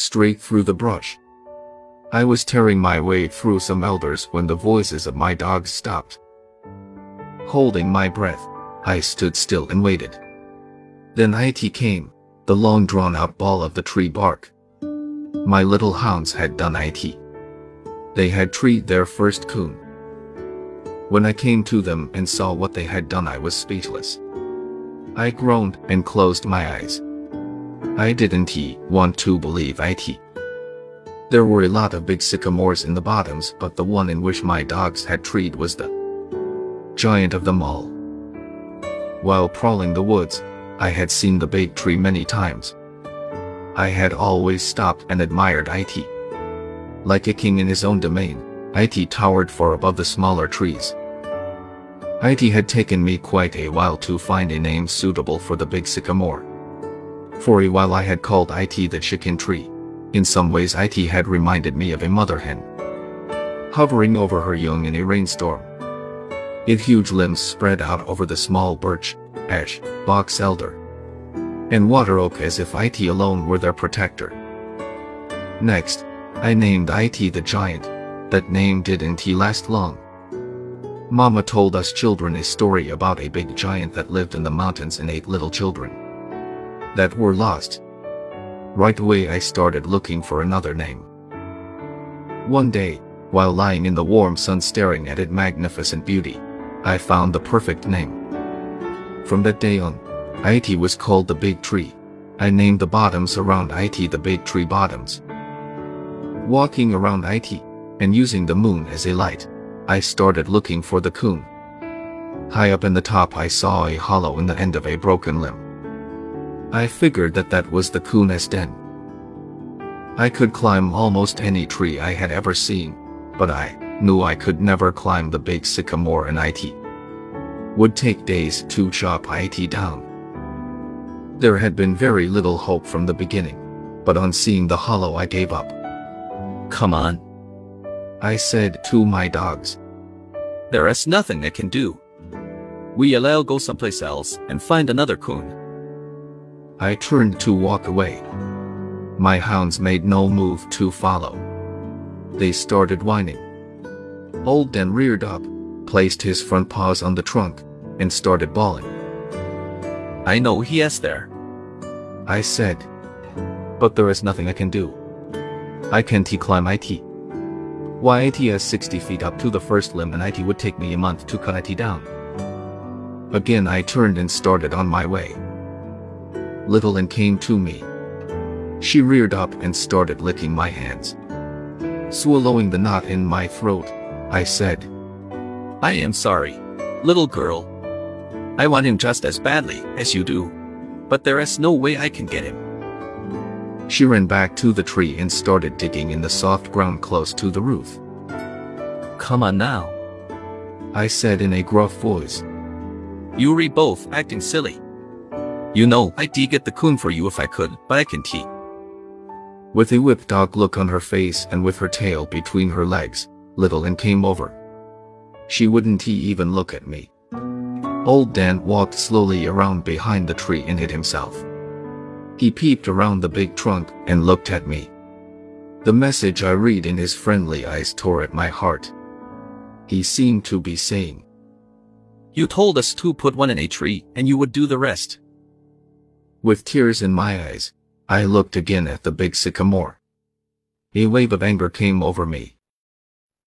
straight through the brush. I was tearing my way through some elders when the voices of my dogs stopped. Holding my breath, I stood still and waited. Then IT came, the long drawn out ball of the tree bark. My little hounds had done IT. They had treed their first coon. When I came to them and saw what they had done, I was speechless. I groaned and closed my eyes. I didn't want to believe it. There were a lot of big sycamores in the bottoms, but the one in which my dogs had treed was the giant of them all. While prowling the woods, I had seen the big tree many times. I had always stopped and admired it. Like a king in his own domain, it towered far above the smaller trees. It had taken me quite a while to find a name suitable for the big sycamore. For a while I had called it the chicken tree. In some ways it had reminded me of a mother hen. Hovering over her young in a rainstorm. Its huge limbs spread out over the small birch, ash, box elder, and water oak as if it alone were their protector. Next, I named it the giant. That name didn't last long. Mama told us children a story about a big giant that lived in the mountains and ate little children that were lost. Right away I started looking for another name. One day, while lying in the warm sun staring at its magnificent beauty, I found the perfect name. From that day on, it was called the Big Tree. I named the bottoms around it the Big Tree Bottoms. Walking around it, and using the moon as a light, I started looking for the coon. High up in the top I saw a hollow in the end of a broken limb. I figured that that was the coon's den. I could climb almost any tree I had ever seen, but I knew I could never climb the big sycamore and it would take days to chop it down. There had been very little hope from the beginning, but on seeing the hollow I gave up. Come on. I said to my dogs. There is nothing I can do. We'll go someplace else and find another coon. I turned to walk away. My hounds made no move to follow. They started whining. Old Dan reared up, placed his front paws on the trunk, and started bawling. I know he is there. I said. But there is nothing I can do. I can't climb it. Why it is 60 feet up to the first limb and it would take me a month to cut it down. Again I turned and started on my way. Little Ann came to me. She reared up and started licking my hands. Swallowing the knot in my throat, I said, I am sorry, little girl. I want him just as badly as you do. But there is no way I can get him. She ran back to the tree and started digging in the soft ground close to the roof. Come on now. I said in a gruff voice. You are both acting silly. You know I'd get the coon for you if I could, but I can tee. With a whip-dog look on her face and with her tail between her legs, Little Ann came over. She wouldn't even look at me. Old Dan walked slowly around behind the tree and hid himself. He peeped around the big trunk and looked at me. The message I read in his friendly eyes tore at my heart. He seemed to be saying, You told us to put one in a tree and you would do the rest. With tears in my eyes, I looked again at the big sycamore. A wave of anger came over me.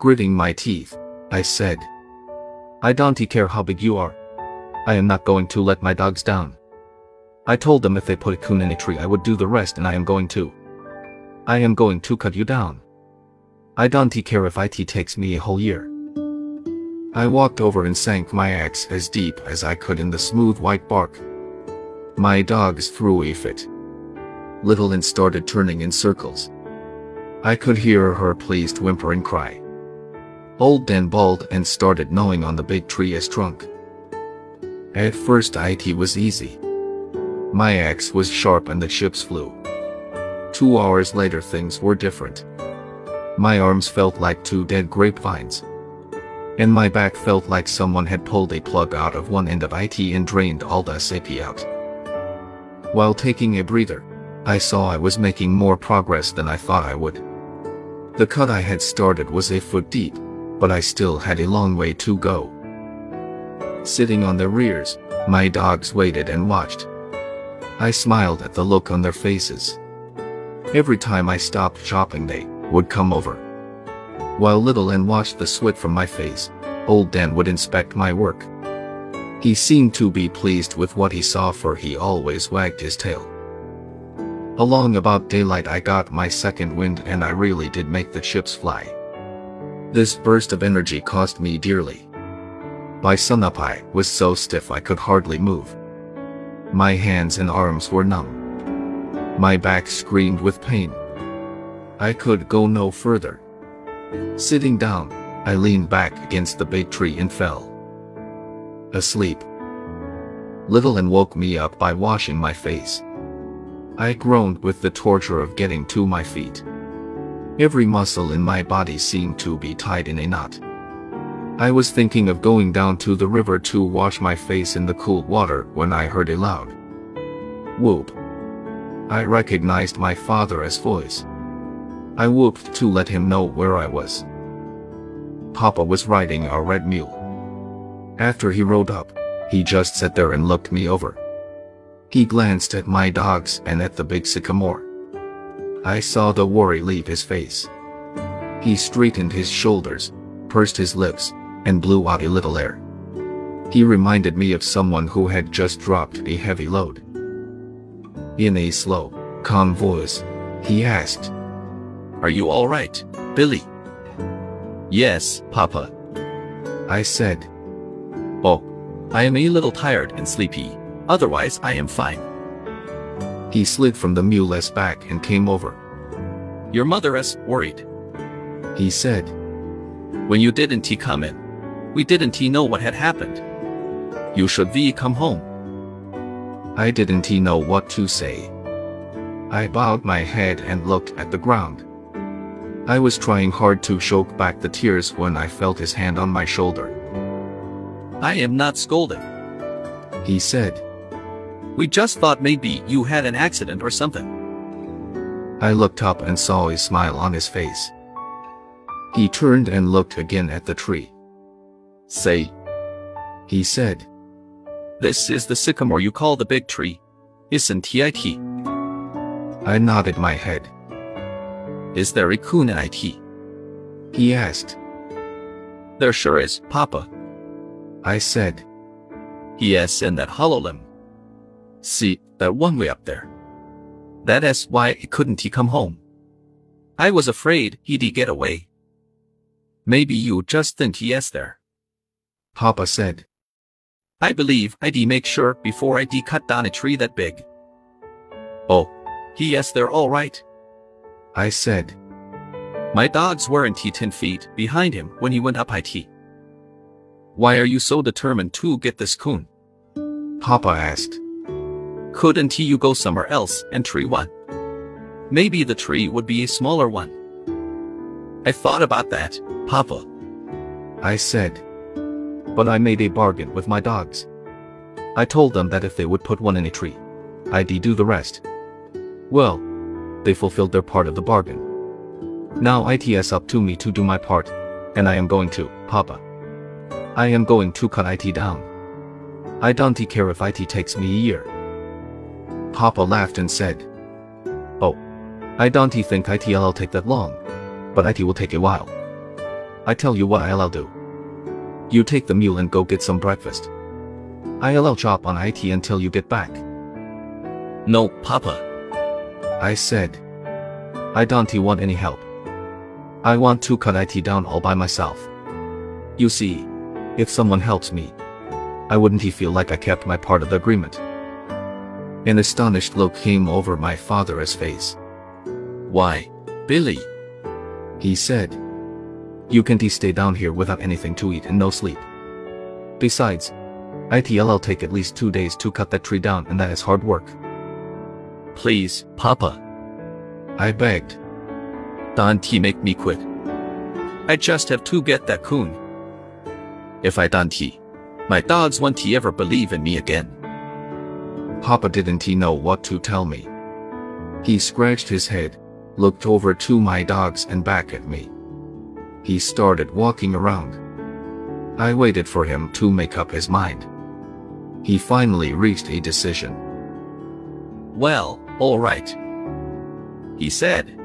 Gritting my teeth, I said, I don't care how big you are. I am not going to let my dogs down. I told them if they put a coon in a tree I would do the rest and I am going to. I am going to cut you down. I don't care if it takes me a whole year. I walked over and sank my axe as deep as I could in the smooth white bark. My dogs threw a fit. Little Ann started turning in circles. I could hear her pleased whimpering cry. Old Dan bawled and started gnawing on the big tree's trunk. At first it was easy. My axe was sharp and the chips flew. Two hours later things were different. My arms felt like two dead grapevines. And my back felt like someone had pulled a plug out of one end of it and drained all the sap out. While taking a breather, I saw I was making more progress than I thought I would. The cut I had started was a foot deep, but I still had a long way to go. Sitting on their rears, my dogs waited and watched. I smiled at the look on their faces. Every time I stopped chopping they would come over. While Little Ann watched the sweat from my face, Old Dan would inspect my work. He seemed to be pleased with what he saw for he always wagged his tail. Along about daylight I got my second wind and I really did make the chips fly. This burst of energy cost me dearly. By sunup I was so stiff I could hardly move. My hands and arms were numb. My back screamed with pain. I could go no further. Sitting down, I leaned back against the big tree and fell. Asleep. Little Ann woke me up by washing my face. I groaned with the torture of getting to my feet. Every muscle in my body seemed to be tied in a knot. I was thinking of going down to the river to wash my face in the cool water when I heard a loud whoop. I recognized my father's voice. I whooped to let him know where I was. Papa was riding a red mule. After he rode up, he just sat there and looked me over. He glanced at my dogs and at the big sycamore. I saw the worry leave his face. He straightened his shoulders, pursed his lips, and blew out a little air. He reminded me of someone who had just dropped a heavy load. In a slow, calm voice, he asked, Are you all right, Billy? Yes, Papa. I said, Oh, I am a little tired and sleepy. Otherwise, I am fine. He slid from the mule's back and came over. Your mother is worried. He said, When you didn't he come in, we didn't he know what had happened. You should be come home. I didn't he know what to say. I bowed my head and looked at the ground. I was trying hard to choke back the tears when I felt his hand on my shoulder. I am not scolding. He said, We just thought maybe you had an accident or something. I looked up and saw a smile on his face. He turned and looked again at the tree. Say, He said, this is the sycamore you call the big tree. Isn't it? I nodded my head. Is there a coon in it? He asked. There sure is, Papa. I said, Yes, and that hollow limb. See, that one way up there. That is why couldn't he come home. I was afraid he'd get away. Maybe you just think he is there. Papa said. I believe I'd make sure before I'd cut down a tree that big. Oh, he is there all right. I said. My dogs weren't he ten feet behind him when he went up IT. Why are you so determined to get this coon? Papa asked. Couldn't you go somewhere else and tree one? Maybe the tree would be a smaller one. I thought about that, Papa. I said. But I made a bargain with my dogs. I told them that if they would put one in a tree, I'd do the rest. Well, they fulfilled their part of the bargain. Now it's up to me to do my part, and I am going to, Papa. I am going to cut IT down. I don't care if IT takes me a year. Papa laughed and said, Oh, I don't think IT'll take that long, but IT will take a while. I tell you what I'll do. You take the mule and go get some breakfast. I'll chop on IT until you get back. No, Papa. I said. I don't want any help. I want to cut IT down all by myself. You see, if someone helps me, I wouldn't he feel like I kept my part of the agreement. An astonished look came over my father's face. Why, Billy? He said. You can't stay down here without anything to eat and no sleep. Besides, ITL'll take at least two days to cut that tree down and that is hard work. Please, Papa. I begged. Don't he make me quit. I just have to get that coon. If I don't he, my dogs won't he ever believe in me again. Papa didn't he know what to tell me. He scratched his head, looked over to my dogs and back at me. He started walking around. I waited for him to make up his mind. He finally reached a decision. Well, alright. He said.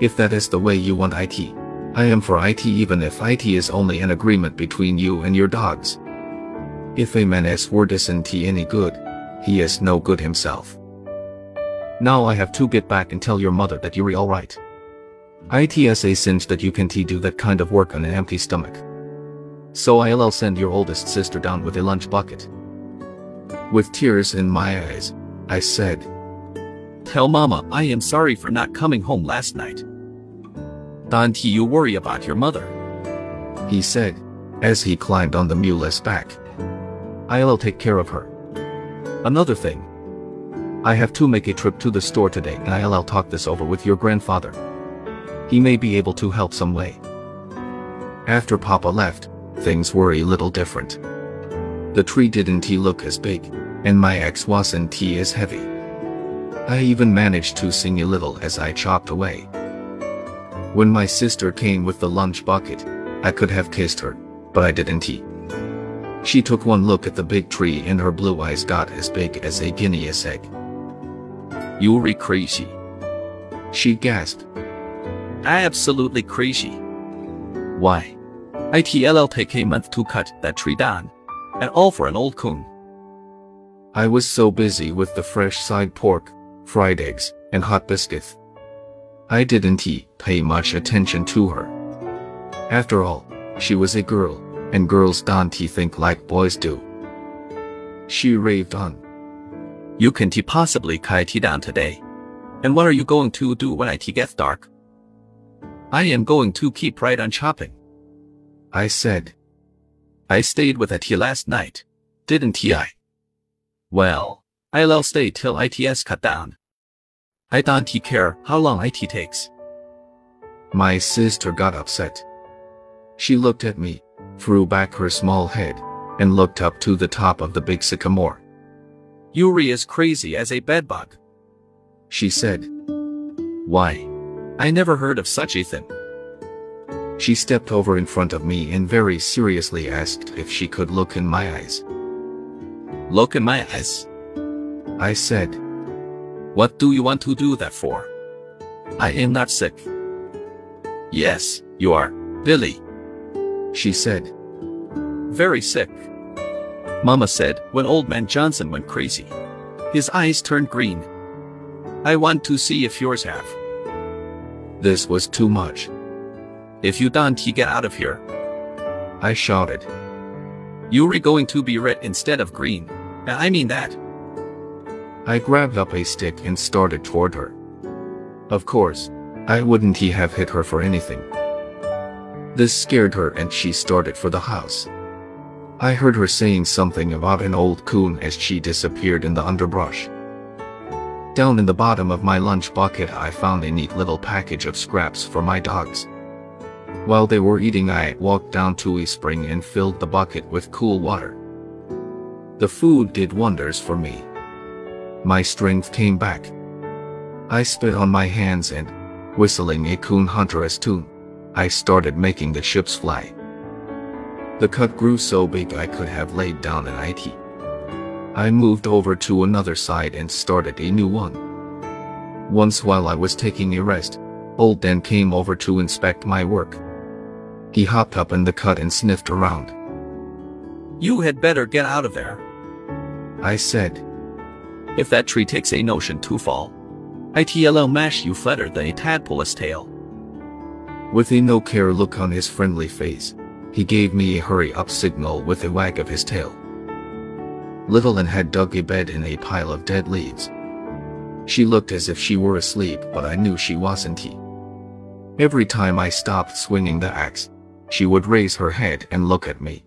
If that is the way you want IT, I am for IT even if IT is only an agreement between you and your dogs. If a man's word isn't any good, he is no good himself. Now I have to get back and tell your mother that you're alright. IT's a that you can't do that kind of work on an empty stomach. So I'll send your oldest sister down with a lunch bucket. With tears in my eyes, I said, Tell Mama I am sorry for not coming home last night. Don't you worry about your mother. He said, as he climbed on the mule's back. I'll take care of her. Another thing. I have to make a trip to the store today and I'll talk this over with your grandfather. He may be able to help some way. After Papa left, things were a little different. The tree didn't look as big, and my axe wasn't as heavy. I even managed to sing a little as I chopped away. When my sister came with the lunch bucket, I could have kissed her, but I didn't. She took one look at the big tree and her blue eyes got as big as a guinea's egg. You're crazy. She gasped. Absolutely crazy. Why? ITLL take a month to cut that tree down, and all for an old coon. I was so busy with the fresh side pork, fried eggs, and hot biscuits. I didn't pay much attention to her. After all, she was a girl, and girls don't think like boys do. She raved on. You can't possibly cut it down today. And what are you going to do when it gets dark? I am going to keep right on chopping. I said. I stayed with it last night, didn't I? Well, I'll stay till ITS cut down. I don't care how long IT takes. My sister got upset. She looked at me, threw back her small head, and looked up to the top of the big sycamore. Yuri is crazy as a bedbug. She said. Why? I never heard of such a thing. She stepped over in front of me and very seriously asked if she could look in my eyes. Look in my eyes. I said. What do you want to do that for? I am not sick. Yes, you are, Billy. She said. Very sick. Mama said when old man Johnson went crazy. His eyes turned green. I want to see if yours have. This was too much. If you don't you get out of here. I shouted. You're going to be red instead of green. I mean that. I grabbed up a stick and started toward her. Of course, I wouldn't he have hit her for anything. This scared her and she started for the house. I heard her saying something about an old coon as she disappeared in the underbrush. Down in the bottom of my lunch bucket I found a neat little package of scraps for my dogs. While they were eating I walked down to a spring and filled the bucket with cool water. The food did wonders for me. My strength came back. I spit on my hands and, whistling a coon hunter's tune, I started making the ships fly. The cut grew so big I could have laid down an IT. I moved over to another side and started a new one. Once while I was taking a rest, Old Dan came over to inspect my work. He hopped up in the cut and sniffed around. You had better get out of there. I said. If that tree takes a notion to fall, ITLL mash you flatter than a tadpole's tail. With a no-care look on his friendly face, he gave me a hurry-up signal with a wag of his tail. Little Ann had dug a bed in a pile of dead leaves. She looked as if she were asleep but I knew she wasn't he. Every time I stopped swinging the axe, she would raise her head and look at me.